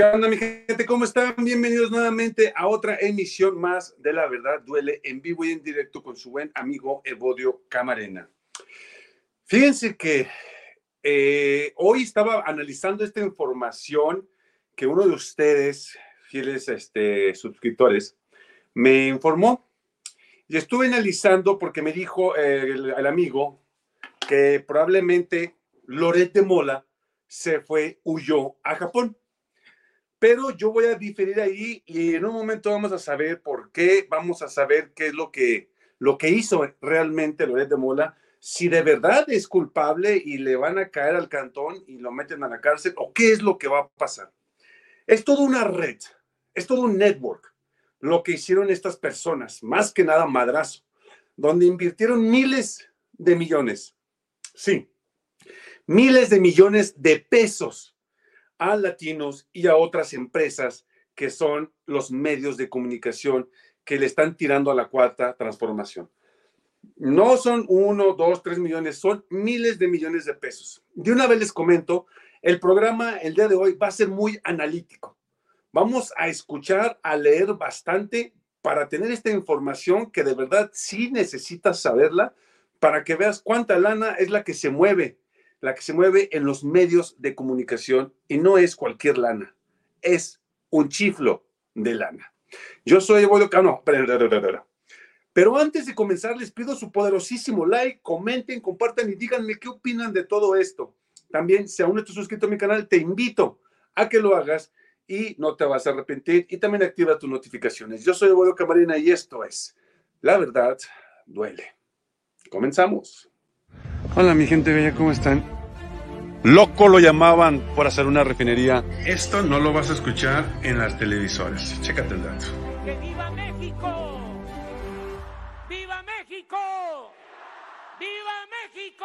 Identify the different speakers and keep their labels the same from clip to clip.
Speaker 1: ¿Qué onda, mi gente? ¿Cómo están? Bienvenidos nuevamente a otra emisión más de La Verdad Duele en vivo y en directo con su buen amigo Evodio Camarena. Fíjense que eh, hoy estaba analizando esta información que uno de ustedes, fieles este, suscriptores, me informó y estuve analizando porque me dijo eh, el, amigo que probablemente Loret de Mola se fue, huyó a Japón. Pero yo voy a diferir ahí y en un momento vamos a saber por qué, vamos a saber qué es lo que, lo que hizo realmente Loret de Mola, si de verdad es culpable y le van a caer al cantón y lo meten a la cárcel o qué es lo que va a pasar. Es toda una red, es todo un network lo que hicieron estas personas, más que nada madrazo, donde invirtieron miles de millones. Sí, miles de millones de pesos a latinos y a otras empresas que son los medios de comunicación que le están tirando a la cuarta transformación. No son uno, dos, tres millones, son miles de millones de pesos. De una vez les comento, el programa el día de hoy va a ser muy analítico. Vamos a escuchar, a leer bastante para tener esta información que de verdad sí necesitas saberla para que veas cuánta lana es la que se mueve la que se mueve en los medios de comunicación y no es cualquier lana, es un chiflo de lana. Yo soy Evodio Cano, pero antes de comenzar les pido su poderosísimo like, comenten, compartan y díganme qué opinan de todo esto. También, si aún no estás suscrito a mi canal, te invito a que lo hagas y no te vas a arrepentir y también activa tus notificaciones. Yo soy Evodio Camarena y esto es La Verdad Duele. Comenzamos. Hola mi gente bella, ¿cómo están? Loco lo llamaban por hacer una refinería. Esto no lo vas a escuchar en las televisoras. Chécate el dato.
Speaker 2: ¡Que viva México! ¡Viva México! ¡Viva México!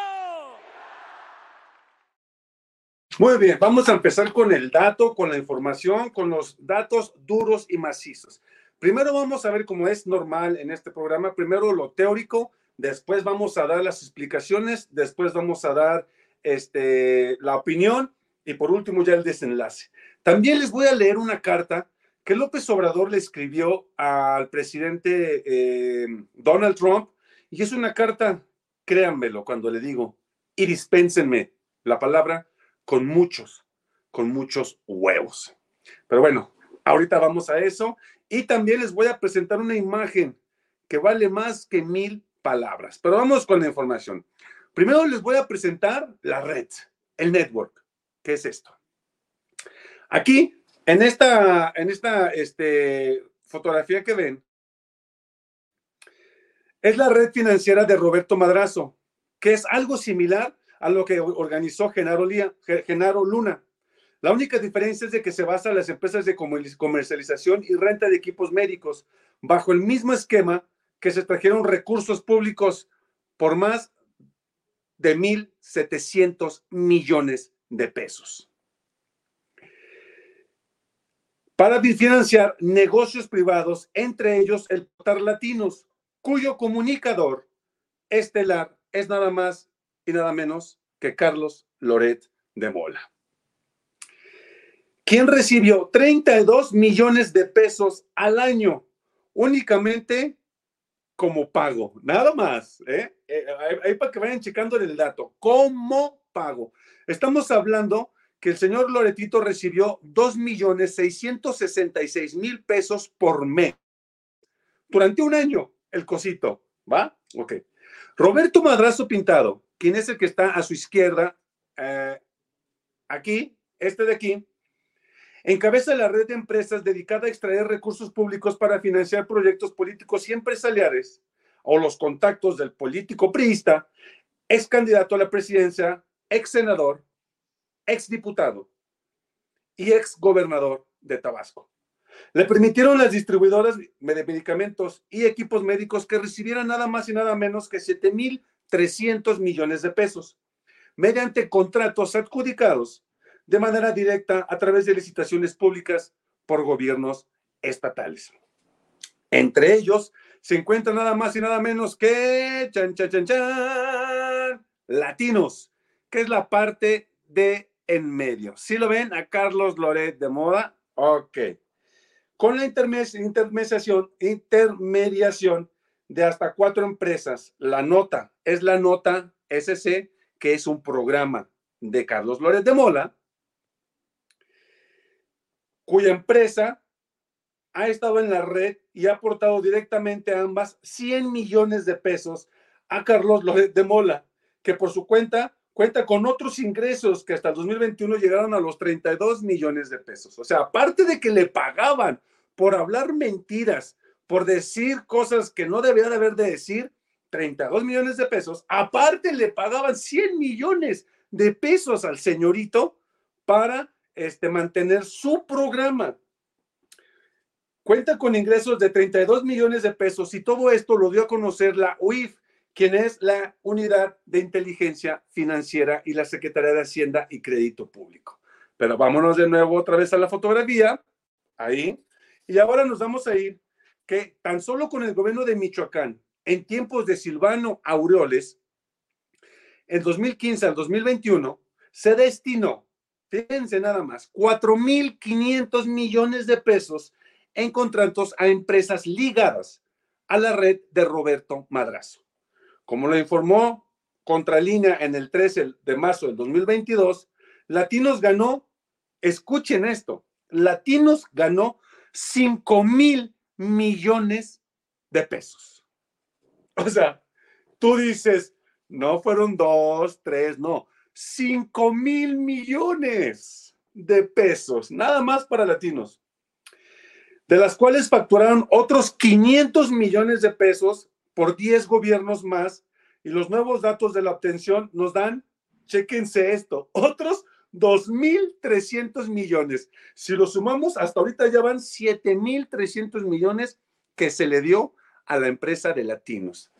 Speaker 1: Muy bien, vamos a empezar con el dato, con la información, con los datos duros y macizos. Primero vamos a ver cómo es normal en este programa, primero lo teórico, después vamos a dar las explicaciones, después vamos a dar este, la opinión y por último ya el desenlace. También les voy a leer una carta que López Obrador le escribió al presidente eh, Donald Trump y es una carta, créanmelo cuando le digo, y dispénsenme la palabra con muchos, con muchos huevos. Pero bueno, ahorita vamos a eso y también les voy a presentar una imagen que vale más que mil palabras. Pero vamos con la información. Primero les voy a presentar la red, el network. ¿Qué es esto? Aquí, en esta, en esta este, fotografía que ven, es la red financiera de Roberto Madrazo, que es algo similar a lo que organizó Genaro, Genaro Luna. La única diferencia es de que se basa en las empresas de comercialización y renta de equipos médicos bajo el mismo esquema que se trajeron recursos públicos por más de 1.700 millones de pesos. Para financiar negocios privados, entre ellos el Potar Latinos, cuyo comunicador estelar es nada más y nada menos que Carlos Loret de Mola, quien recibió 32 millones de pesos al año únicamente como pago, nada más, ¿eh? eh ahí para que vayan checando el dato, como pago. Estamos hablando que el señor Loretito recibió 2 millones 666 mil pesos por mes durante un año, el cosito, ¿va? Ok. Roberto Madrazo Pintado, quien es el que está a su izquierda, eh, aquí, este de aquí, Encabeza la red de empresas dedicada a extraer recursos públicos para financiar proyectos políticos y empresariales o los contactos del político priista, ex candidato a la presidencia, ex senador, ex diputado y ex gobernador de Tabasco. Le permitieron las distribuidoras de medicamentos y equipos médicos que recibieran nada más y nada menos que 7.300 millones de pesos mediante contratos adjudicados de manera directa a través de licitaciones públicas por gobiernos estatales. Entre ellos se encuentra nada más y nada menos que chan, chan, chan, chan, latinos, que es la parte de en medio. ¿Sí lo ven? A Carlos Loret de Moda. Ok. Con la intermediación, intermediación de hasta cuatro empresas. La nota es la nota SC, que es un programa de Carlos Loret de Mola, cuya empresa ha estado en la red y ha aportado directamente a ambas 100 millones de pesos a Carlos de Mola, que por su cuenta cuenta con otros ingresos que hasta el 2021 llegaron a los 32 millones de pesos. O sea, aparte de que le pagaban por hablar mentiras, por decir cosas que no debía de haber de decir, 32 millones de pesos, aparte le pagaban 100 millones de pesos al señorito para este, mantener su programa. Cuenta con ingresos de 32 millones de pesos y todo esto lo dio a conocer la UIF, quien es la Unidad de Inteligencia Financiera y la Secretaría de Hacienda y Crédito Público. Pero vámonos de nuevo otra vez a la fotografía, ahí, y ahora nos vamos a ir que tan solo con el gobierno de Michoacán, en tiempos de Silvano Aureoles, en 2015 al 2021, se destinó, fíjense nada más, 4.500 millones de pesos en contratos a empresas ligadas a la red de Roberto Madrazo. Como lo informó Contralínea en el 13 de marzo del 2022, Latinos ganó, escuchen esto, Latinos ganó 5 mil millones de pesos. O sea, tú dices, no fueron dos, tres, no, 5 mil millones de pesos, nada más para latinos de las cuales facturaron otros 500 millones de pesos por 10 gobiernos más y los nuevos datos de la obtención nos dan, chéquense esto, otros 2.300 millones. Si lo sumamos, hasta ahorita ya van 7.300 millones que se le dio a la empresa de Latinos.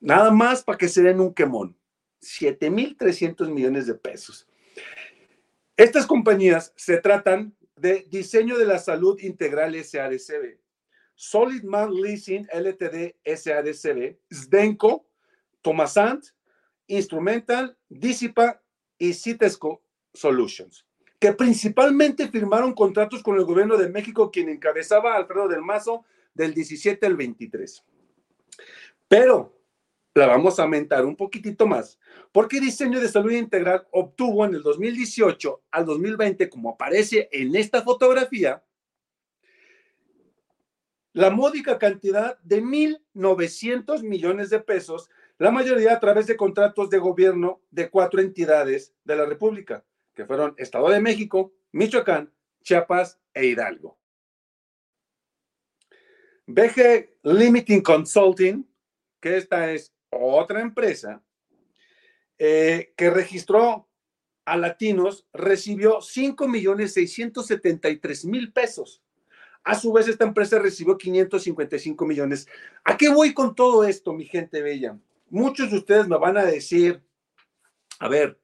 Speaker 1: Nada más para que se den un quemón. 7.300 millones de pesos. Estas compañías se tratan de Diseño de la Salud Integral SADCB, Solid Man Leasing LTD SADCB, Sdenco, Tomasant, Instrumental, Disipa y Citesco Solutions, que principalmente firmaron contratos con el gobierno de México, quien encabezaba Alfredo del Mazo del 17 al 23. Pero la vamos a aumentar un poquitito más, porque Diseño de Salud Integral obtuvo en el 2018 al 2020, como aparece en esta fotografía, la módica cantidad de 1.900 millones de pesos, la mayoría a través de contratos de gobierno de cuatro entidades de la República, que fueron Estado de México, Michoacán, Chiapas e Hidalgo. BG Limiting Consulting, que esta es otra empresa eh, que registró a latinos recibió 5 millones 673 mil pesos. A su vez, esta empresa recibió 555 millones. ¿A qué voy con todo esto, mi gente bella? Muchos de ustedes me van a decir, a ver,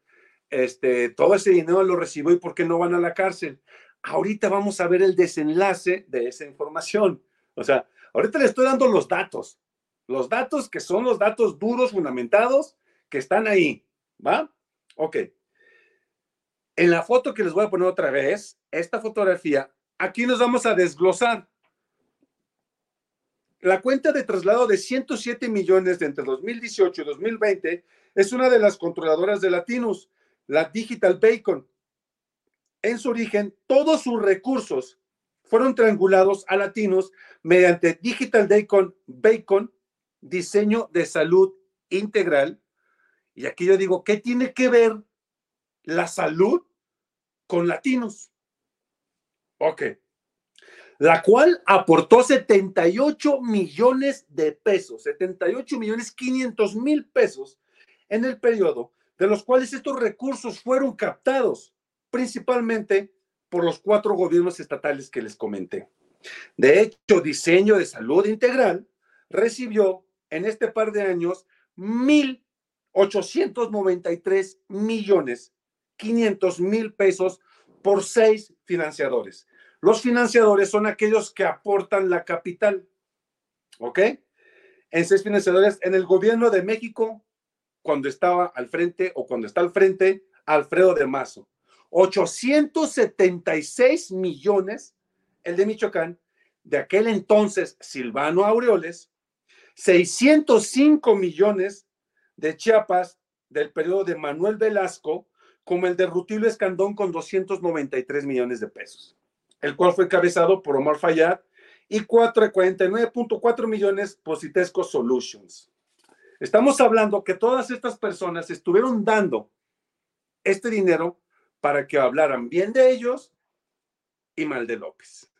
Speaker 1: este, todo ese dinero lo recibió y por qué no van a la cárcel. Ahorita vamos a ver el desenlace de esa información. O sea, ahorita le estoy dando los datos. Los datos que son los datos duros, fundamentados, que están ahí, ¿va? Ok. En la foto que les voy a poner otra vez, esta fotografía, aquí nos vamos a desglosar. La cuenta de traslado de 107 millones de entre 2018 y 2020 es una de las controladoras de Latinos, la Digital Bacon. En su origen, todos sus recursos fueron triangulados a Latinos mediante Digital Bacon, Bacon diseño de salud integral. Y aquí yo digo, ¿qué tiene que ver la salud con latinos? Ok. La cual aportó 78 millones de pesos, 78 millones 500 mil pesos en el periodo, de los cuales estos recursos fueron captados principalmente por los cuatro gobiernos estatales que les comenté. De hecho, diseño de salud integral recibió en este par de años 1.893 millones 500 mil pesos por seis financiadores. Los financiadores son aquellos que aportan la capital. ¿Ok? En seis financiadores, en el gobierno de México, cuando estaba al frente o cuando está al frente Alfredo de Mazo. 876 millones el de Michoacán, de aquel entonces Silvano Aureoles, 605 millones de Chiapas del periodo de Manuel Velasco, como el de Rutilio Escandón con 293 millones de pesos, el cual fue encabezado por Omar Fayad y 49.4 millones Positesco Solutions. Estamos hablando que todas estas personas estuvieron dando este dinero para que hablaran bien de ellos y mal de López.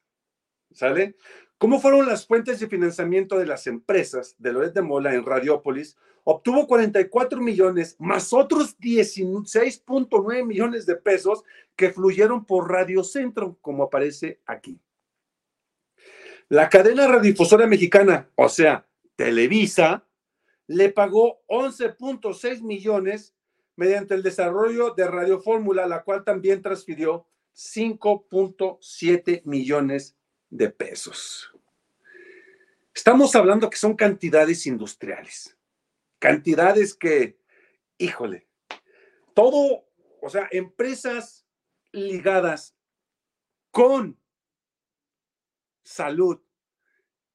Speaker 1: ¿Sale? ¿Cómo fueron las fuentes de financiamiento de las empresas de Loret de Mola en Radiópolis? Obtuvo 44 millones más otros 16.9 millones de pesos que fluyeron por Radio Centro, como aparece aquí. La cadena radiodifusora mexicana, o sea, Televisa, le pagó 11.6 millones mediante el desarrollo de Radio Fórmula, la cual también transfirió 5.7 millones de pesos. Estamos hablando que son cantidades industriales, cantidades que, híjole, todo, o sea, empresas ligadas con salud,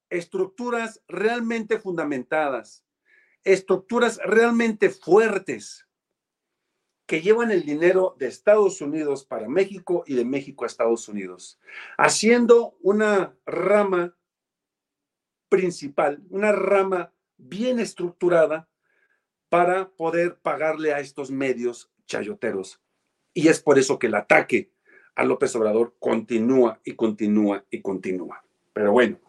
Speaker 1: estructuras realmente fundamentadas, estructuras realmente fuertes que llevan el dinero de Estados Unidos para México y de México a Estados Unidos, haciendo una rama principal, una rama bien estructurada para poder pagarle a estos medios chayoteros. Y es por eso que el ataque a López Obrador continúa y continúa y continúa. Pero bueno,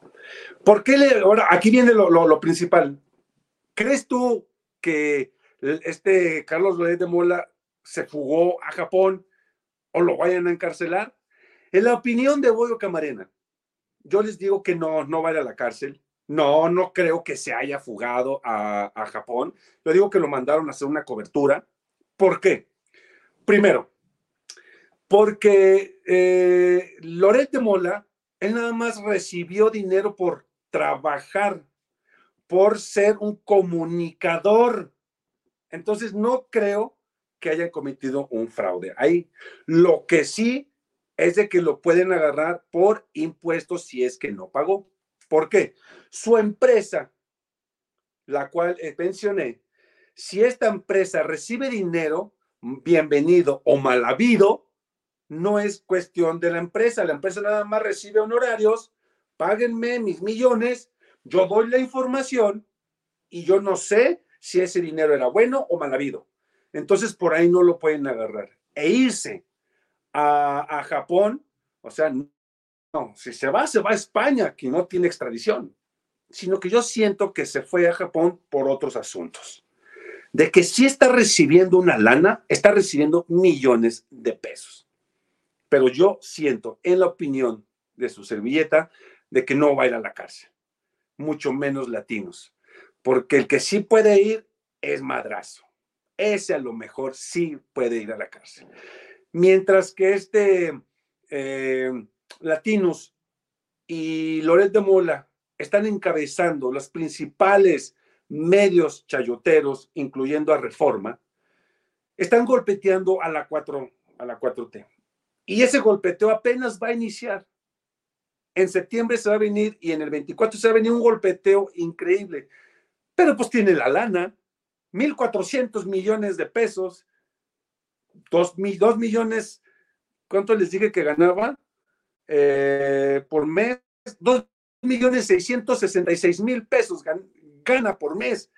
Speaker 1: ¿por qué le, ahora aquí viene lo, principal? ¿Crees tú que este Carlos Loret de Mola se fugó a Japón o lo vayan a encarcelar. En la opinión de Boyo Camarena, yo les digo que no, no va a ir a la cárcel. No, no creo que se haya fugado a, Japón. Yo digo que lo mandaron a hacer una cobertura. ¿Por qué? Primero, porque eh, Mola, él nada más recibió dinero por trabajar, por ser un comunicador. Entonces, no creo que hayan cometido un fraude. Ahí lo que sí es de que lo pueden agarrar por impuestos si es que no pagó. ¿Por qué? Su empresa, la cual mencioné, si esta empresa recibe dinero, bienvenido o mal habido, no es cuestión de la empresa. La empresa nada más recibe honorarios, páguenme mis millones, yo doy la información y yo no sé si ese dinero era bueno o mal habido. Entonces por ahí no lo pueden agarrar. E irse a, Japón, o sea, no, si se va, se va a España, que no tiene extradición, sino que yo siento que se fue a Japón por otros asuntos. De que sí está recibiendo una lana, está recibiendo millones de pesos. Pero yo siento, en la opinión de su servilleta, de que no va a ir a la cárcel, mucho menos latinos, porque el que sí puede ir es madrazo ese a lo mejor sí puede ir a la cárcel. Mientras que este eh, Latinos y Loret de Mola están encabezando los principales medios chayoteros, incluyendo a Reforma, están golpeteando a la 4 a la 4T. Y ese golpeteo apenas va a iniciar. En septiembre se va a venir y en el 24 se va a venir un golpeteo increíble. Pero pues tiene la lana, 1.400 millones de pesos, 2, millones, ¿cuánto les dije que ganaba? Eh, por mes, 2 millones 666 mil pesos gana por mes.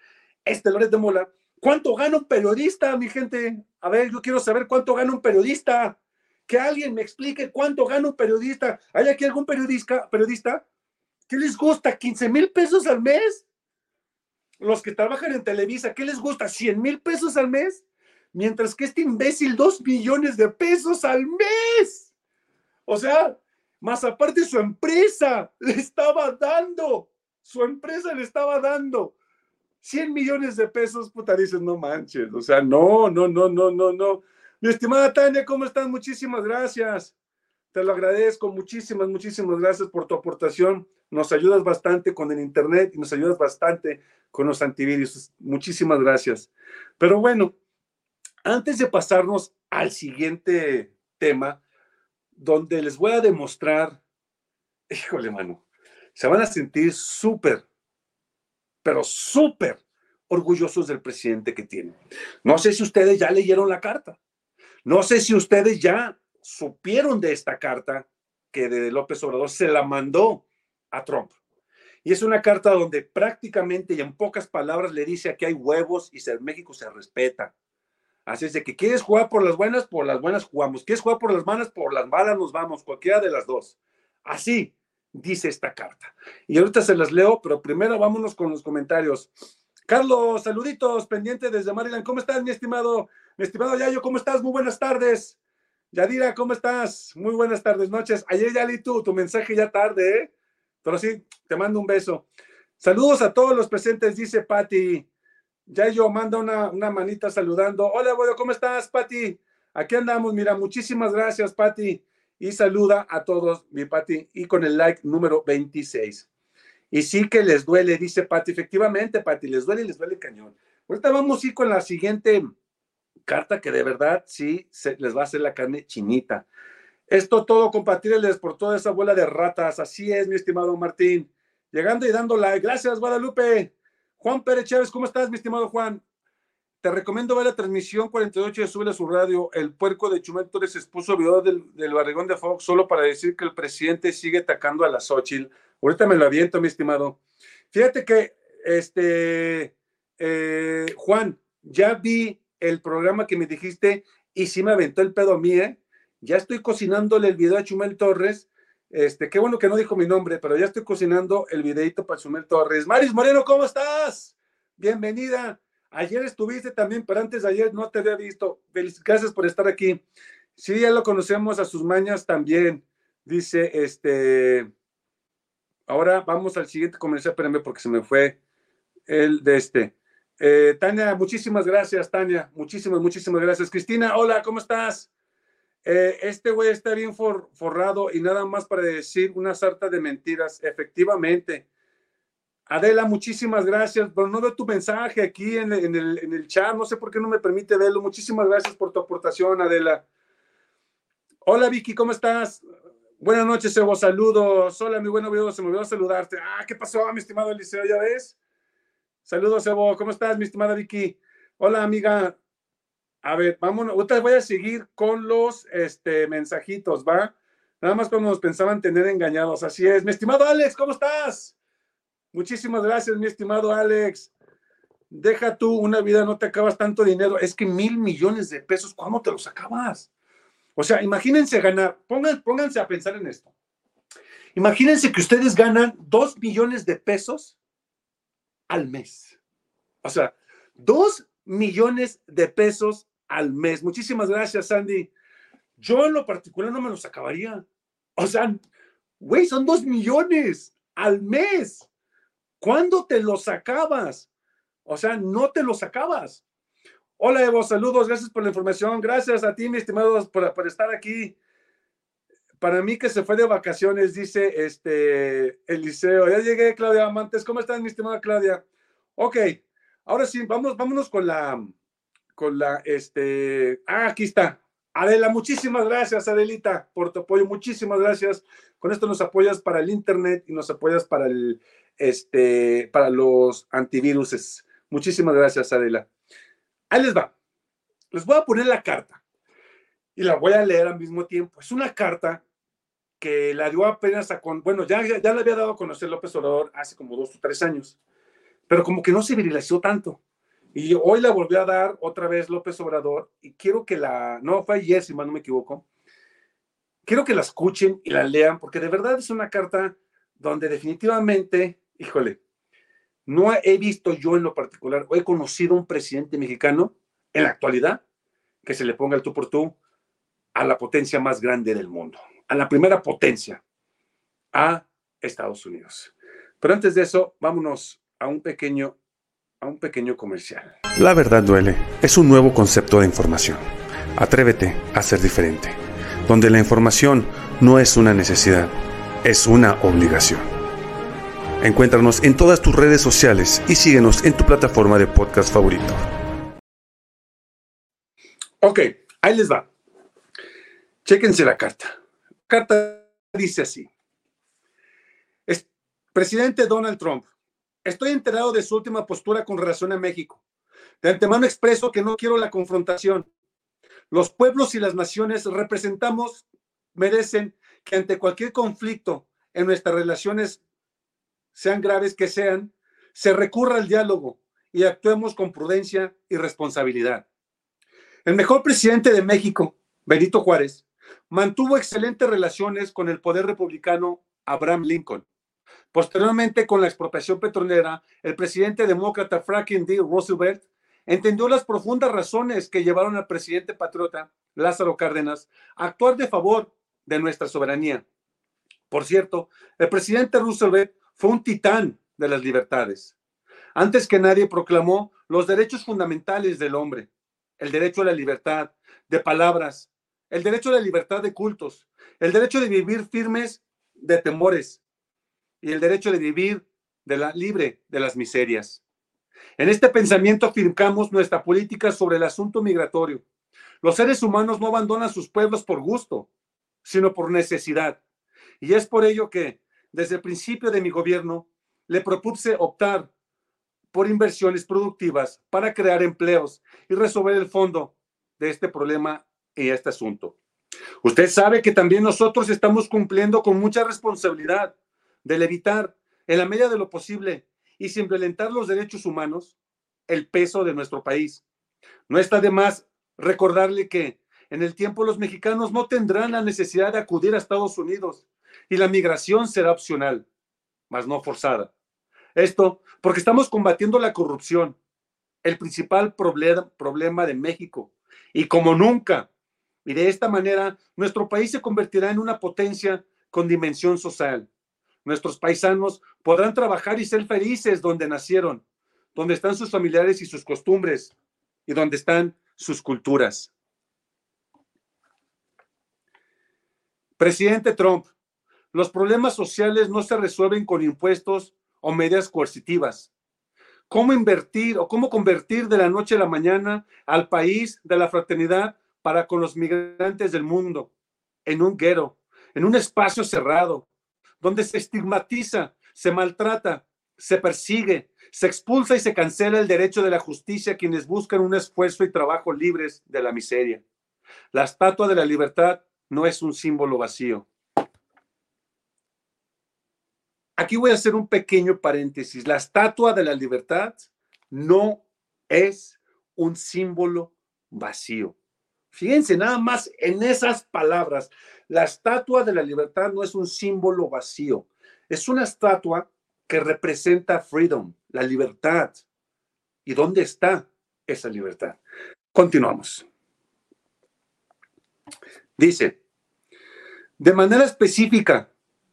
Speaker 1: Este Loret de Mola, ¿cuánto gana un periodista, mi gente? A ver, yo quiero saber cuánto gana un periodista. Que alguien me explique cuánto gana un periodista. ¿Hay aquí algún periodista, periodista? ¿Qué les gusta? ¿15 mil pesos al mes? Los que trabajan en Televisa, ¿qué les gusta? ¿100 mil pesos al mes? Mientras que este imbécil, 2 millones de pesos al mes. O sea, más aparte su empresa le estaba dando, su empresa le estaba dando 100 millones de pesos, puta, dices, no manches, o sea, no, no, no, no, no, no. Mi estimada Tania, ¿cómo estás? Muchísimas gracias. Te lo agradezco, muchísimas, muchísimas gracias por tu aportación. Nos ayudas bastante con el Internet y nos ayudas bastante con los antivirus. Muchísimas gracias. Pero bueno, antes de pasarnos al siguiente tema, donde les voy a demostrar, híjole, mano, se van a sentir súper, pero súper orgullosos del presidente que tienen. No sé si ustedes ya leyeron la carta. No sé si ustedes ya supieron de esta carta que de López Obrador se la mandó a Trump. Y es una carta donde prácticamente y en pocas palabras le dice que hay huevos y México se respeta. Así es de que quieres jugar por las buenas, por las buenas jugamos. Quieres jugar por las malas, por las malas nos vamos, cualquiera de las dos. Así dice esta carta. Y ahorita se las leo, pero primero vámonos con los comentarios. Carlos, saluditos, pendiente desde Maryland. ¿Cómo estás, mi estimado? Mi estimado Yayo, ¿cómo estás? Muy buenas tardes. Yadira, ¿cómo estás? Muy buenas tardes, noches. Ayer ya leí tu, tu mensaje ya tarde, ¿eh? Pero sí, te mando un beso. Saludos a todos los presentes, dice Patti. Yayo manda una, una manita saludando. Hola, abuelo, ¿cómo estás, Patti? Aquí andamos, mira, muchísimas gracias, Patti. Y saluda a todos, mi Patti, y con el like número 26. Y sí que les duele, dice Pati. Efectivamente, Pati, les duele y les duele cañón. Ahorita vamos a con la siguiente carta que de verdad sí se, les va a hacer la carne chinita. Esto todo compartirles por toda esa bola de ratas. Así es, mi estimado Martín. Llegando y dando like. Gracias, Guadalupe. Juan Pérez Chávez, ¿cómo estás, mi estimado Juan? Te recomiendo ver la transmisión 48 de Sube a su radio. El puerco de Chumel expuso video del, del barrigón de Fox solo para decir que el presidente sigue atacando a la Xochitl. Ahorita me lo aviento, mi estimado. Fíjate que, este, eh, Juan, ya vi el programa que me dijiste y sí me aventó el pedo a mí, ¿eh? Ya estoy cocinándole el video a Chumel Torres. Este, qué bueno que no dijo mi nombre, pero ya estoy cocinando el videito para Chumel Torres. Maris Moreno, ¿cómo estás? Bienvenida. Ayer estuviste también, pero antes de ayer no te había visto. Gracias por estar aquí. Sí, ya lo conocemos a sus mañas también. Dice, este, Ahora vamos al siguiente comercial, espérenme porque se me fue el de este. Eh, Tania, muchísimas gracias, Tania. Muchísimas, muchísimas gracias. Cristina, hola, ¿cómo estás? Eh, este güey está bien forrado y nada más para decir una sarta de mentiras. Efectivamente. Adela, muchísimas gracias. Pero no veo tu mensaje aquí en, el, en el chat. No sé por qué no me permite verlo. Muchísimas gracias por tu aportación, Adela. Hola, Vicky, ¿cómo estás? Buenas noches, Evo, saludos. Hola, mi buen amigo, se me olvidó saludarte. Ah, ¿qué pasó, mi estimado Eliseo? ¿Ya ves? Saludos, Evo. ¿Cómo estás, mi estimada Vicky? Hola, amiga. A ver, vámonos. Ahorita voy a seguir con los este, mensajitos, ¿va? Nada más como nos pensaban tener engañados. Así es. Mi estimado Alex, ¿cómo estás? Muchísimas gracias, mi estimado Alex. Deja tú una vida, no te acabas tanto dinero. Es que mil millones de pesos, ¿cómo te los acabas? O sea, imagínense ganar, pónganse a pensar en esto. Imagínense que ustedes ganan dos millones de pesos al mes. O sea, dos millones de pesos al mes. Muchísimas gracias, Sandy. Yo en lo particular no me los acabaría. O sea, güey, son dos millones al mes. ¿Cuándo te los acabas? O sea, no te los acabas. Hola Evo, saludos, gracias por la información. Gracias a ti, mi estimado, por, por, estar aquí. Para mí que se fue de vacaciones, dice este Eliseo. Ya llegué, Claudia Amantes. ¿Cómo estás, mi estimada Claudia? Ok, ahora sí, vamos, vámonos con la, con la, este, ah, aquí está. Adela, muchísimas gracias, Adelita, por tu apoyo. Muchísimas gracias. Con esto nos apoyas para el Internet y nos apoyas para el, este, para los antivirus. Muchísimas gracias, Adela. Ahí les va. Les voy a poner la carta y la voy a leer al mismo tiempo. Es una carta que la dio apenas a con, bueno, ya, ya, la había dado a conocer López Obrador hace como dos o tres años, pero como que no se viralizó tanto. Y hoy la volvió a dar otra vez López Obrador y quiero que la, no, fue ayer si mal no me equivoco, quiero que la escuchen y la lean porque de verdad es una carta donde definitivamente, híjole, no he visto yo en lo particular, o he conocido un presidente mexicano en la actualidad que se le ponga el tú por tú a la potencia más grande del mundo, a la primera potencia, a Estados Unidos. Pero antes de eso, vámonos a un pequeño, a un pequeño comercial.
Speaker 3: La verdad duele es un nuevo concepto de información. Atrévete a ser diferente, donde la información no es una necesidad, es una obligación. Encuéntranos en todas tus redes sociales y síguenos en tu plataforma de podcast favorito.
Speaker 1: Ok, Ahí les va. Chéquense la carta. Carta dice así. Es, presidente Donald Trump, estoy enterado de su última postura con relación a México. De antemano expreso que no quiero la confrontación. Los pueblos y las naciones representamos merecen que ante cualquier conflicto en nuestras relaciones, sean graves que sean, se recurra al diálogo y actuemos con prudencia y responsabilidad. El mejor presidente de México, Benito Juárez, mantuvo excelentes relaciones con el poder republicano Abraham Lincoln. Posteriormente, con la expropiación petrolera, el presidente demócrata Franklin D. Roosevelt entendió las profundas razones que llevaron al presidente patriota Lázaro Cárdenas a actuar de favor de nuestra soberanía. Por cierto, el presidente Roosevelt fue un titán de las libertades. Antes que nadie proclamó los derechos fundamentales del hombre, el derecho a la libertad de palabras, el derecho a la libertad de cultos, el derecho de vivir firmes de temores y el derecho de vivir de la, libre de las miserias. En este pensamiento afirmamos nuestra política sobre el asunto migratorio. Los seres humanos no abandonan sus pueblos por gusto, sino por necesidad. Y es por ello que, desde el principio de mi gobierno, le propuse optar por inversiones productivas para crear empleos y resolver el fondo de este problema y este asunto. Usted sabe que también nosotros estamos cumpliendo con mucha responsabilidad del evitar, en la medida de lo posible y sin violentar los derechos humanos, el peso de nuestro país. No está de más recordarle que en el tiempo los mexicanos no tendrán la necesidad de acudir a Estados Unidos y la migración será opcional, mas no forzada. Esto porque estamos combatiendo la corrupción, el principal problema de México. Y como nunca, y de esta manera, nuestro país se convertirá en una potencia con dimensión social. Nuestros paisanos podrán trabajar y ser felices donde nacieron, donde están sus familiares y sus costumbres, y donde están sus culturas. Presidente Trump, los problemas sociales no se resuelven con impuestos o medidas coercitivas. ¿Cómo invertir o cómo convertir de la noche a la mañana al país de la fraternidad para con los migrantes del mundo en un guero, en un espacio cerrado, donde se estigmatiza, se maltrata, se persigue, se expulsa y se cancela el derecho de la justicia a quienes buscan un esfuerzo y trabajo libres de la miseria? La estatua de la libertad no es un símbolo vacío. Aquí voy a hacer un pequeño paréntesis. La estatua de la libertad no es un símbolo vacío. Fíjense nada más en esas palabras. La estatua de la libertad no es un símbolo vacío. Es una estatua que representa freedom, la libertad. ¿Y dónde está esa libertad? Continuamos. Dice, de manera específica,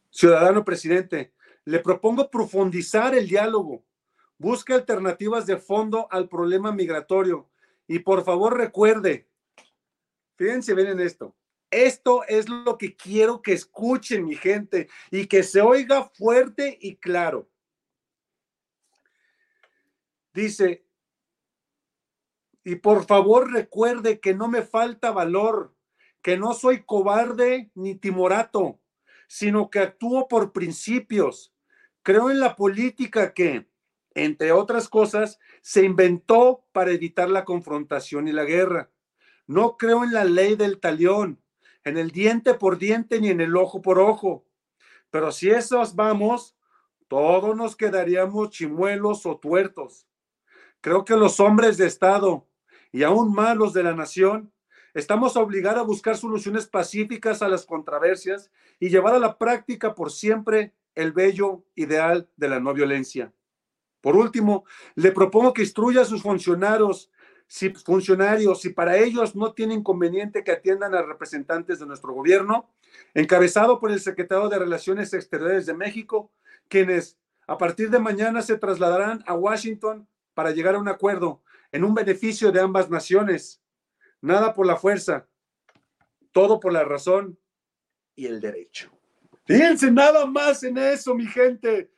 Speaker 1: ciudadano presidente, le propongo profundizar el diálogo, busque alternativas de fondo al problema migratorio y por favor recuerde, fíjense bien en esto, esto es lo que quiero que escuchen mi gente y que se oiga fuerte y claro. Dice, y por favor recuerde que no me falta valor que no soy cobarde ni timorato, sino que actúo por principios. Creo en la política que, entre otras cosas, se inventó para evitar la confrontación y la guerra. No creo en la ley del talión, en el diente por diente ni en el ojo por ojo. Pero si esos vamos, todos nos quedaríamos chimuelos o tuertos. Creo que los hombres de Estado y aún más los de la nación Estamos obligados a buscar soluciones pacíficas a las controversias y llevar a la práctica por siempre el bello ideal de la no violencia. Por último, le propongo que instruya a sus funcionarios, si funcionarios, si para ellos no tiene inconveniente que atiendan a representantes de nuestro gobierno, encabezado por el secretario de Relaciones Exteriores de México, quienes a partir de mañana se trasladarán a Washington para llegar a un acuerdo en un beneficio de ambas naciones nada por la fuerza, todo por la razón y el derecho. Fíjense nada más en eso, mi gente.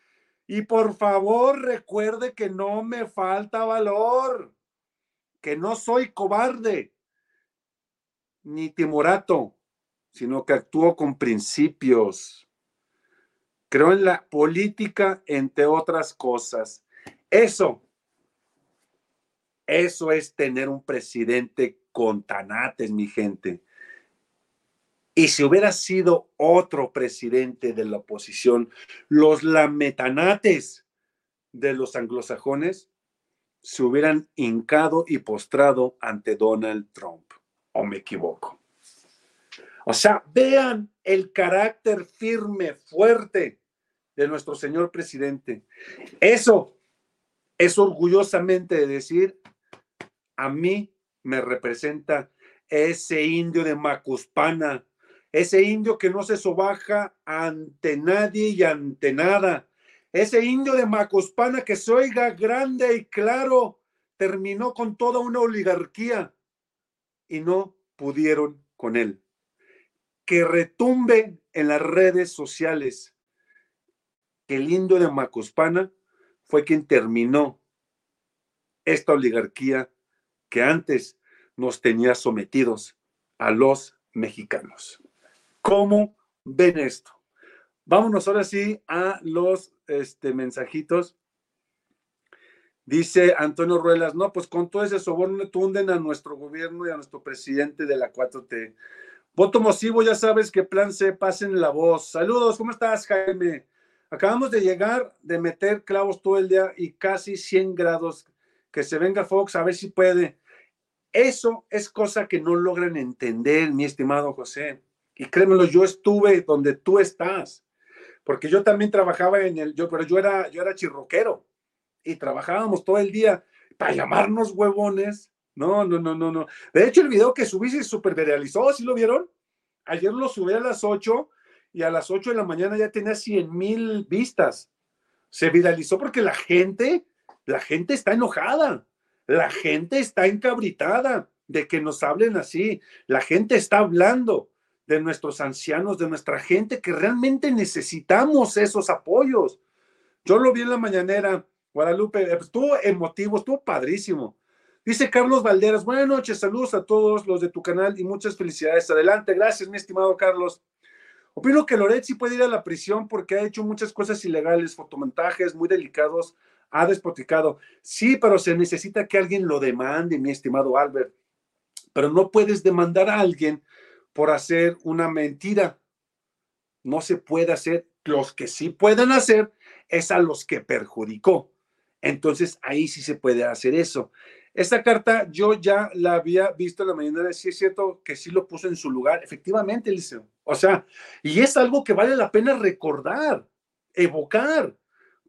Speaker 1: Y por favor, recuerde que no me falta valor, que no soy cobarde, ni timorato, sino que actuó con principios. Creo en la política, entre otras cosas. Eso, eso es tener un presidente con tanates, mi gente. Y si hubiera sido otro presidente de la oposición, los lametanates de los anglosajones se hubieran hincado y postrado ante Donald Trump. ¿O me equivoco? O sea, vean el carácter firme, fuerte de nuestro señor presidente. Eso es orgullosamente de decir, a mí me representa ese indio de Macuspana, ese indio que no se sobaja ante nadie y ante nada, ese indio de Macuspana que se oiga grande y claro, terminó con toda una oligarquía y no pudieron con él. Que retumbe en las redes sociales que el indio de Macuspana fue quien terminó esta oligarquía que antes nos tenía sometidos a los mexicanos. ¿Cómo ven esto? Vámonos ahora sí a los este, mensajitos. Dice Antonio Ruelas, no, pues con todo ese soborno tunden a nuestro gobierno y a nuestro presidente de la 4T. Voto masivo, ya sabes que plan C, pasen la voz. Saludos, ¿cómo estás, Jaime? Acabamos de llegar de meter clavos todo el día y casi 100 grados. Que se venga Fox, a ver si puede. Eso es cosa que no logran entender, mi estimado José. Y créemelo, yo estuve donde tú estás, porque yo también trabajaba en el, yo, pero yo era, yo era chirroquero y trabajábamos todo el día para llamarnos huevones. No, no, no, no, no. De hecho, el video que subí se super viralizó, ¿sí lo vieron? Ayer lo subí a las 8 y a las 8 de la mañana ya tenía 100 mil vistas. Se viralizó porque la gente, la gente está enojada, la gente está encabritada de que nos hablen así, la gente está hablando de nuestros ancianos, de nuestra gente, que realmente necesitamos esos apoyos. Yo lo vi en la mañanera, Guadalupe, eh, pues, estuvo emotivo, estuvo padrísimo. Dice Carlos Valderas, buenas noches, saludos a todos los de tu canal y muchas felicidades. Adelante, gracias, mi estimado Carlos. Opino que Loret sí puede ir a la prisión porque ha hecho muchas cosas ilegales, fotomontajes muy delicados, ha despoticado. Sí, pero se necesita que alguien lo demande, mi estimado Albert. Pero no puedes demandar a alguien por hacer una mentira. No se puede hacer. Los que sí pueden hacer es a los que perjudicó. Entonces ahí sí se puede hacer eso. Esta carta yo ya la había visto en la mañana, sí es cierto que sí lo puso en su lugar, efectivamente, Liceo. O sea, y es algo que vale la pena recordar, evocar,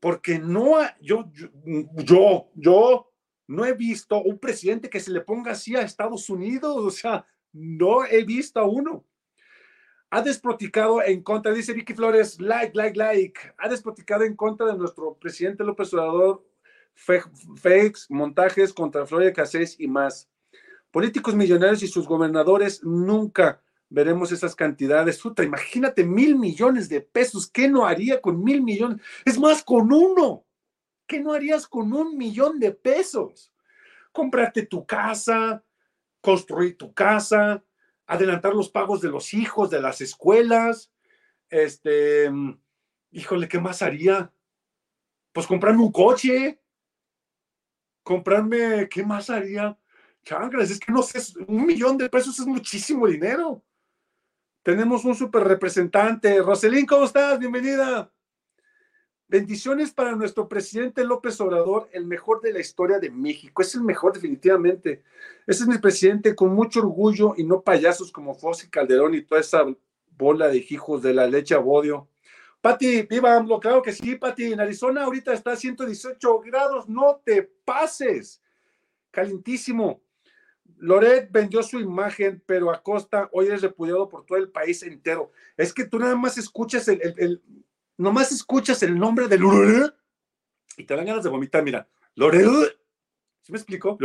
Speaker 1: porque no, yo, yo, yo, yo no he visto un presidente que se le ponga así a Estados Unidos, o sea, no he visto a uno. Ha desproticado en contra, dice Vicky Flores, like, like, like. Ha desproticado en contra de nuestro presidente López Obrador, fakes, montajes contra Florida Cassés y más. Políticos millonarios y sus gobernadores nunca veremos esas cantidades. Imagínate mil millones de pesos. ¿Qué no haría con mil millones? Es más, con uno. ¿Qué no harías con un millón de pesos? Comprarte tu casa, construir tu casa, adelantar los pagos de los hijos, de las escuelas. Este, híjole, ¿qué más haría? Pues comprarme un coche, comprarme, ¿qué más haría? Chancras, es que no sé, un millón de pesos es muchísimo dinero. Tenemos un super representante. Roselín, ¿cómo estás? Bienvenida. Bendiciones para nuestro presidente López Obrador, el mejor de la historia de México. Es el mejor definitivamente. Ese es mi presidente con mucho orgullo y no payasos como Fossi Calderón y toda esa bola de hijos de la leche a bodio. Pati, viva AMLO, claro que sí, Pati. En Arizona ahorita está a 118 grados, no te pases. Calentísimo. Loret vendió su imagen, pero Acosta hoy es repudiado por todo el país entero. Es que tú nada más escuchas el nomás escuchas el nombre de Loret y te dan ganas de vomitar, mira, Loret. ¿Sí me explico?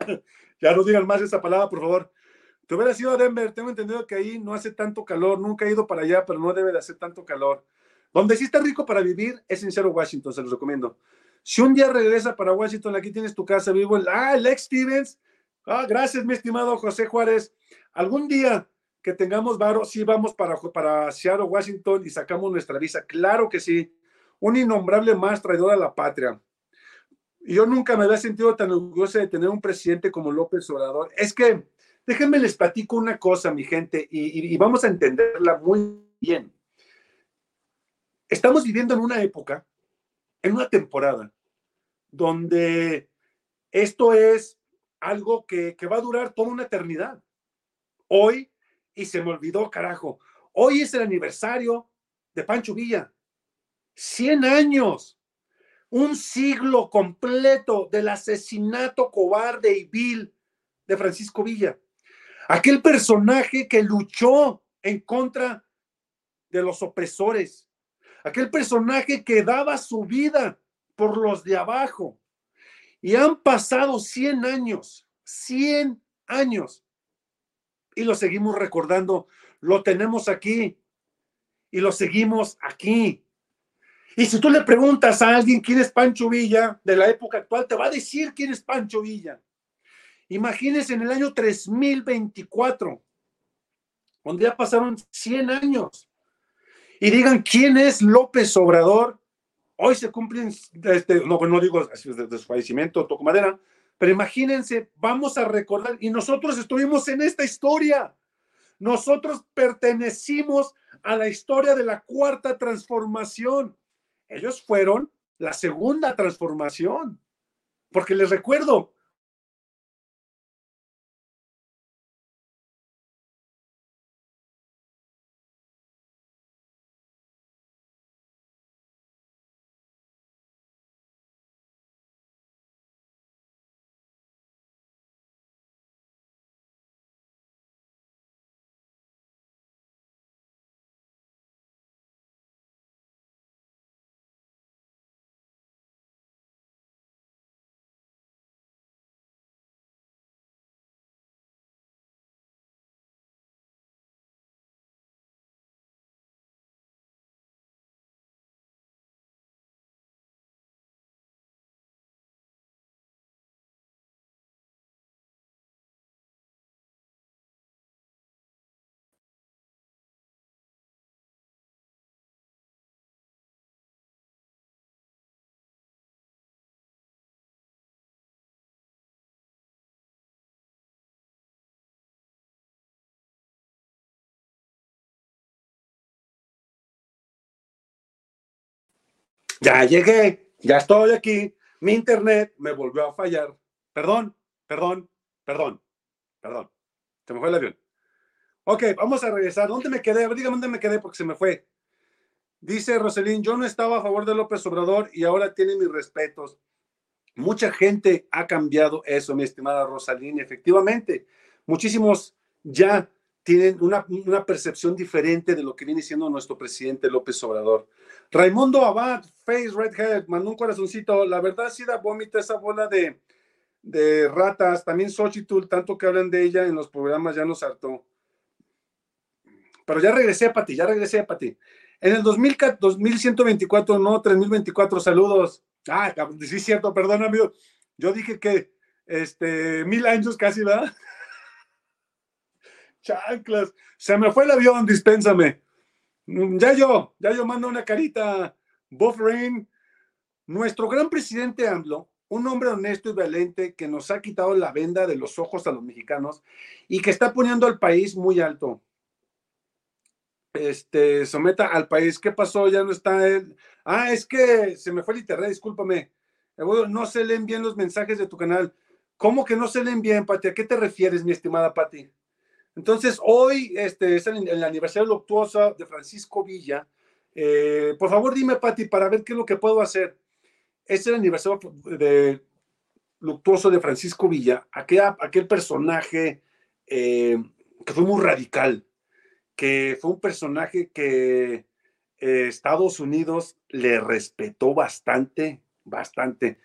Speaker 1: Ya no digan más esa palabra, por favor. Te hubieras ido a Denver, tengo entendido que ahí no hace tanto calor, nunca he ido para allá, pero no debe de hacer tanto calor. Donde sí está rico para vivir es Seattle, Washington, se los recomiendo. Si un día regresa para Washington, aquí tienes tu casa, vivo ah, Lex Stevens, Ah, gracias, mi estimado José Juárez. Algún día que tengamos varo, sí vamos para, para Seattle, Washington y sacamos nuestra visa. Claro que sí. Un innombrable más traidor a la patria. Yo nunca me había sentido tan orgulloso de tener un presidente como López Obrador. Es que, déjenme les platico una cosa, mi gente, y, y vamos a entenderla muy bien. Estamos viviendo en una época, en una temporada, donde esto es algo que, que va a durar toda una eternidad. Hoy, y se me olvidó, carajo, hoy es el aniversario de Pancho Villa. 100 años, un siglo completo del asesinato cobarde y vil de Francisco Villa. Aquel personaje que luchó en contra de los opresores. Aquel personaje que daba su vida por los de abajo. Y han pasado 100 años, 100 años. Y lo seguimos recordando. Lo tenemos aquí. Y lo seguimos aquí. Y si tú le preguntas a alguien quién es Pancho Villa de la época actual, te va a decir quién es Pancho Villa. Imagínense en el año 3024, donde ya pasaron 100 años, y digan quién es López Obrador. Hoy se cumplen, este, no, no digo de, su fallecimiento, toco madera, pero imagínense, vamos a recordar, y nosotros estuvimos en esta historia. Nosotros pertenecimos a la historia de la cuarta transformación. Ellos fueron la segunda transformación. Porque les recuerdo, Ya llegué, ya estoy aquí. Mi internet me volvió a fallar. Perdón, perdón, perdón, perdón. Se me fue el avión. Ok, vamos a regresar. ¿Dónde me quedé? Dígame dónde me quedé porque se me fue. Dice Roselín, yo no estaba a favor de López Obrador y ahora tiene mis respetos. Mucha gente ha cambiado eso, mi estimada Rosalín. Efectivamente, muchísimos ya tienen una, una, percepción diferente de lo que viene siendo nuestro presidente López Obrador. Raimundo Abad, Face Redhead, mandó un corazoncito. La verdad sí da vómito esa bola de, de ratas. También Xochitl, tanto que hablan de ella en los programas, ya nos hartó. Pero ya regresé, Pati, ya regresé, Pati. En el 2000, 2124, no, 3024, saludos. Ah, sí, cierto, perdón, amigo. Yo dije que este, mil años casi, ¿verdad? Chanclas. Se me fue el avión, dispénsame. Mm, ya yo, ya yo mando una carita. Buff Rain, nuestro gran presidente AMLO, un hombre honesto y valiente que nos ha quitado la venda de los ojos a los mexicanos y que está poniendo al país muy alto. Este, someta al país. ¿Qué pasó? Ya no está él. Ah, es que se me fue el internet, discúlpame. No se leen bien los mensajes de tu canal. ¿Cómo que no se leen bien, Pati? ¿A qué te refieres, mi estimada Pati? Entonces, hoy este, es el, aniversario luctuoso de Francisco Villa. Eh, por favor, dime, Pati, para ver qué es lo que puedo hacer. Es el aniversario de, luctuoso de Francisco Villa, aquel, personaje eh, que fue muy radical, que fue un personaje que eh, Estados Unidos le respetó bastante, bastante.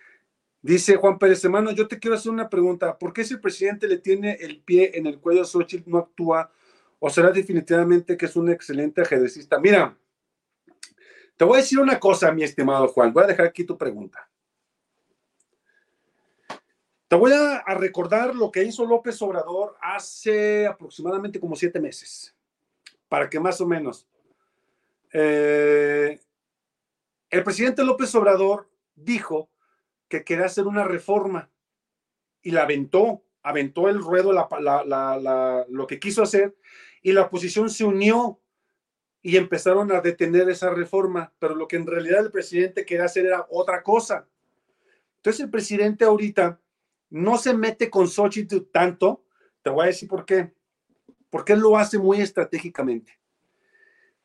Speaker 1: Dice Juan Pérez, hermano, yo te quiero hacer una pregunta. ¿Por qué si el presidente le tiene el pie en el cuello a Xochitl no actúa? ¿O será definitivamente que es un excelente ajedrecista? Mira, te voy a decir una cosa, mi estimado Juan. Voy a dejar aquí tu pregunta. Te voy a, recordar lo que hizo López Obrador hace aproximadamente como siete meses, para que más o menos. Eh, el presidente López Obrador dijo que quería hacer una reforma y la aventó, aventó el ruedo lo que quiso hacer y la oposición se unió y empezaron a detener esa reforma, pero lo que en realidad el presidente quería hacer era otra cosa. Entonces el presidente ahorita no se mete con Xochitl tanto, te voy a decir por qué, porque él lo hace muy estratégicamente.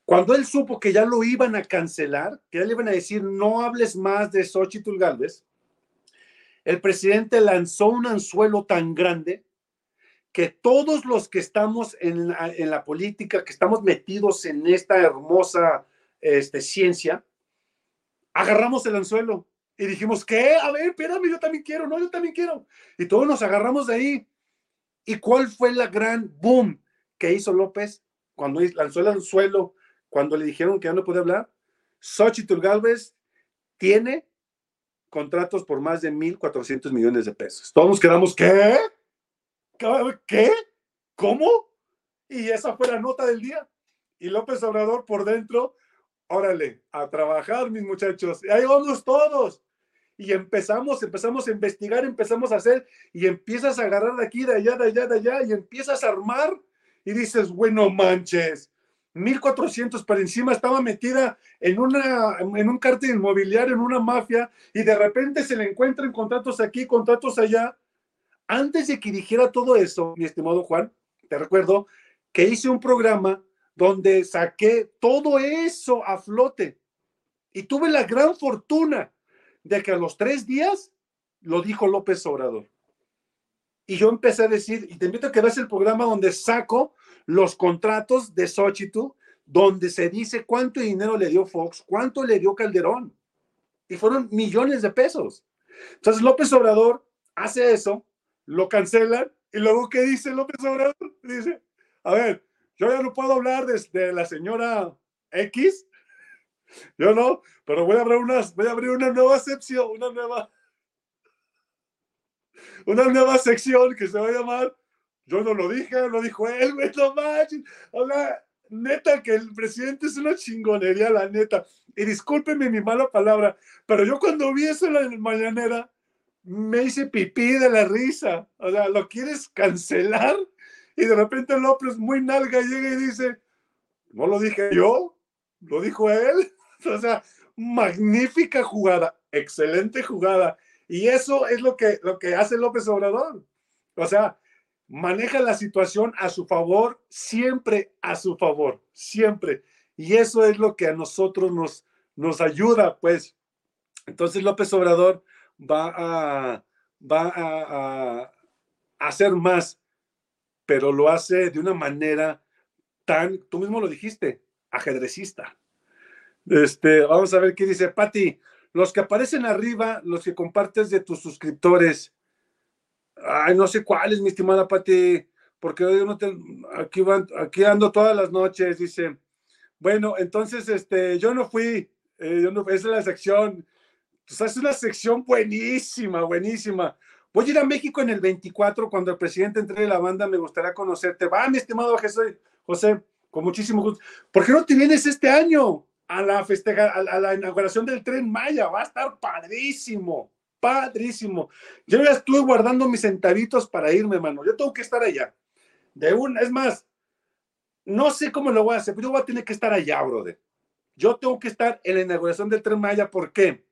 Speaker 1: Cuando él supo que ya lo iban a cancelar, que ya le iban a decir no hables más de Xochitl Galvez, el presidente lanzó un anzuelo tan grande que todos los que estamos en la, política, que estamos metidos en esta hermosa este, ciencia, agarramos el anzuelo y dijimos, ¿qué? A ver, espérame, yo también quiero, no, yo también quiero. Y todos nos agarramos de ahí. ¿Y cuál fue la gran boom que hizo López cuando lanzó el anzuelo, cuando le dijeron que ya no podía hablar? Xochitl Galvez tiene contratos por más de 1.400 millones de pesos. Todos quedamos, ¿qué? ¿Qué? ¿Cómo? Y esa fue la nota del día. Y López Obrador por dentro, órale, a trabajar, mis muchachos. Y ahí vamos todos. Y empezamos, empezamos a investigar, empezamos a hacer, y empiezas a agarrar de aquí, de allá, de allá, de allá, y empiezas a armar, y dices, bueno, manches, 1400 para encima, estaba metida en, una, en un cártel inmobiliario, en una mafia, y de repente se le encuentran contratos aquí, contratos allá. Antes de que dijera todo eso, mi estimado Juan, te recuerdo que hice un programa donde saqué todo eso a flote y tuve la gran fortuna de que a los tres días lo dijo López Obrador. Y yo empecé a decir, y te invito a que veas el programa donde saco los contratos de Xochitl, donde se dice cuánto dinero le dio Fox, cuánto le dio Calderón. Y fueron millones de pesos. Entonces López Obrador hace eso, lo cancelan, y luego ¿qué dice López Obrador? Dice, a ver, yo ya no puedo hablar de, la señora X, yo no, pero voy a abrir unas, voy a abrir una nueva sección, una nueva, una nueva sección que se va a llamar yo no lo dije, lo dijo él, güey, no manches. Hola, neta que el presidente es una chingonería, la neta. Y discúlpeme mi mala palabra, pero yo cuando vi eso en la mañanera, me hice pipí de la risa. O sea, ¿lo quieres cancelar? Y de repente López, muy nalga, llega y dice, no lo dije yo, lo dijo él. O sea, magnífica jugada, excelente jugada. Y eso es lo que, lo que hace López Obrador. O sea, maneja la situación a su favor, siempre a su favor, siempre. Y eso es lo que a nosotros nos, nos ayuda, pues. Entonces López Obrador va a, va a, hacer más, pero lo hace de una manera tan, tú mismo lo dijiste, ajedrecista. Este, vamos a ver qué dice Patti. Los que aparecen arriba, los que compartes de tus suscriptores, Ay, no sé cuál es, mi estimada Pati, porque yo no te, aquí, van, aquí ando todas las noches, dice. Bueno, entonces, este, yo no fui, eh, yo no, esa es la sección, pues es una sección buenísima, buenísima. Voy a ir a México en el 24, cuando el presidente entre la banda, me gustaría conocerte. Va, mi estimado José, José, con muchísimo gusto. ¿Por qué no te vienes este año a la festeja, a la inauguración del tren Maya? Va a estar padrísimo padrísimo. Yo ya estuve guardando mis centavitos para irme, mano. Yo tengo que estar allá. De un, es más, no sé cómo lo voy a hacer, pero yo voy a tener que estar allá, brother. Yo tengo que estar en la inauguración del Tren Maya. ¿Por qué?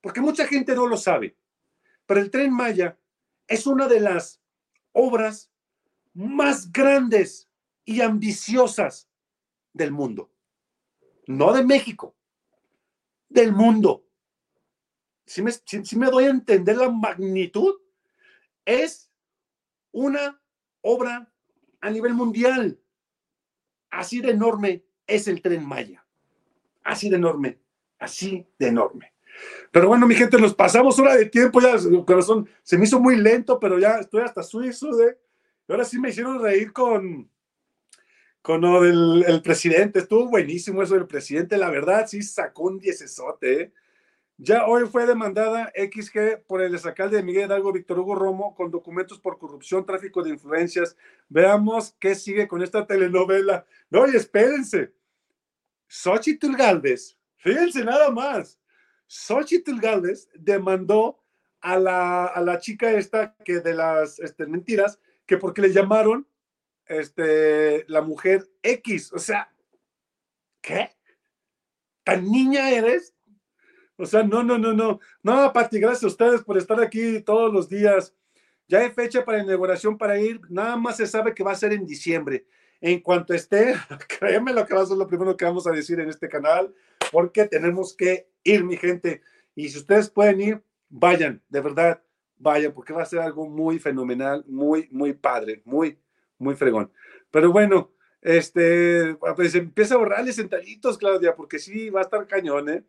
Speaker 1: Porque mucha gente no lo sabe. Pero el Tren Maya es una de las obras más grandes y ambiciosas del mundo. No de México, del mundo si me, doy a entender la magnitud, es una obra a nivel mundial. Así de enorme es el tren Maya. Así de enorme, así de enorme. Pero bueno, mi gente, nos pasamos hora de tiempo, ya el corazón se me hizo muy lento, pero ya estoy hasta suizo de... Ahora sí me hicieron reír con, con lo del presidente. Estuvo buenísimo eso del presidente, la verdad, sí sacó un diecesote, ¿eh? Ya hoy fue demandada XG por el alcalde de Miguel Hidalgo, Víctor Hugo Romo, con documentos por corrupción, tráfico de influencias. Veamos qué sigue con esta telenovela. No, y espérense. Xochitl Galvez, fíjense nada más. Xochitl Galvez demandó a la, a la chica esta que de las este, mentiras, que porque le llamaron este, la mujer X. O sea, ¿qué? ¿Tan niña eres? O sea, no, no, no, no. No, Pati, gracias a ustedes por estar aquí todos los días. Ya hay fecha para inauguración para ir. Nada más se sabe que va a ser en diciembre. En cuanto esté, créeme lo que va a ser lo primero que vamos a decir en este canal, porque tenemos que ir, mi gente. Y si ustedes pueden ir, vayan, de verdad, vayan, porque va a ser algo muy fenomenal, muy, muy padre, muy, muy fregón. Pero bueno, este, pues empieza a borrarle sentaditos, Claudia, porque sí, va a estar cañón, ¿eh?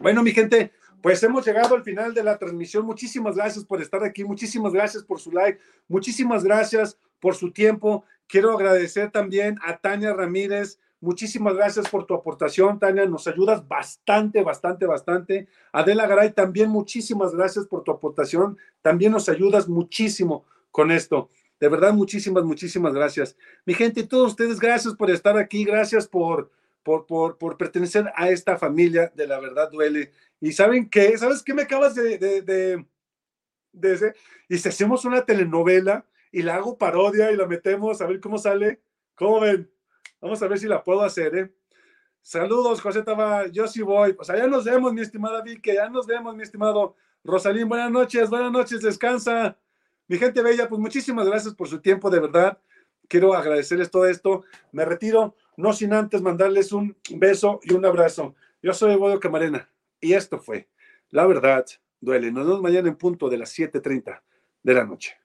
Speaker 1: Bueno, mi gente, pues hemos llegado al final de la transmisión. Muchísimas gracias por estar aquí, muchísimas gracias por su like, muchísimas gracias por su tiempo. Quiero agradecer también a Tania Ramírez. Muchísimas gracias por tu aportación, Tania. Nos ayudas bastante, bastante, bastante. Adela Garay, también muchísimas gracias por tu aportación. También nos ayudas muchísimo con esto. De verdad, muchísimas, muchísimas gracias. Mi gente, todos ustedes, gracias por estar aquí. Gracias por, por, por, pertenecer a esta familia de la verdad duele. Y saben qué, ¿sabes qué me acabas de, de, de, de Y si hacemos una telenovela y la hago parodia y la metemos a ver cómo sale, ¿cómo ven? Vamos a ver si la puedo hacer, ¿eh? Saludos, José Taba, yo sí voy. Pues allá nos vemos, mi estimada Vicky, ya nos vemos, mi estimado Rosalín. Buenas noches, buenas noches, descansa. Mi gente bella, pues muchísimas gracias por su tiempo, de verdad. Quiero agradecerles todo esto. Me retiro no sin antes mandarles un beso y un abrazo. Yo soy Evodio Camarena y esto fue La Verdad Duele. Nos vemos mañana en punto de las 7.30 de la noche.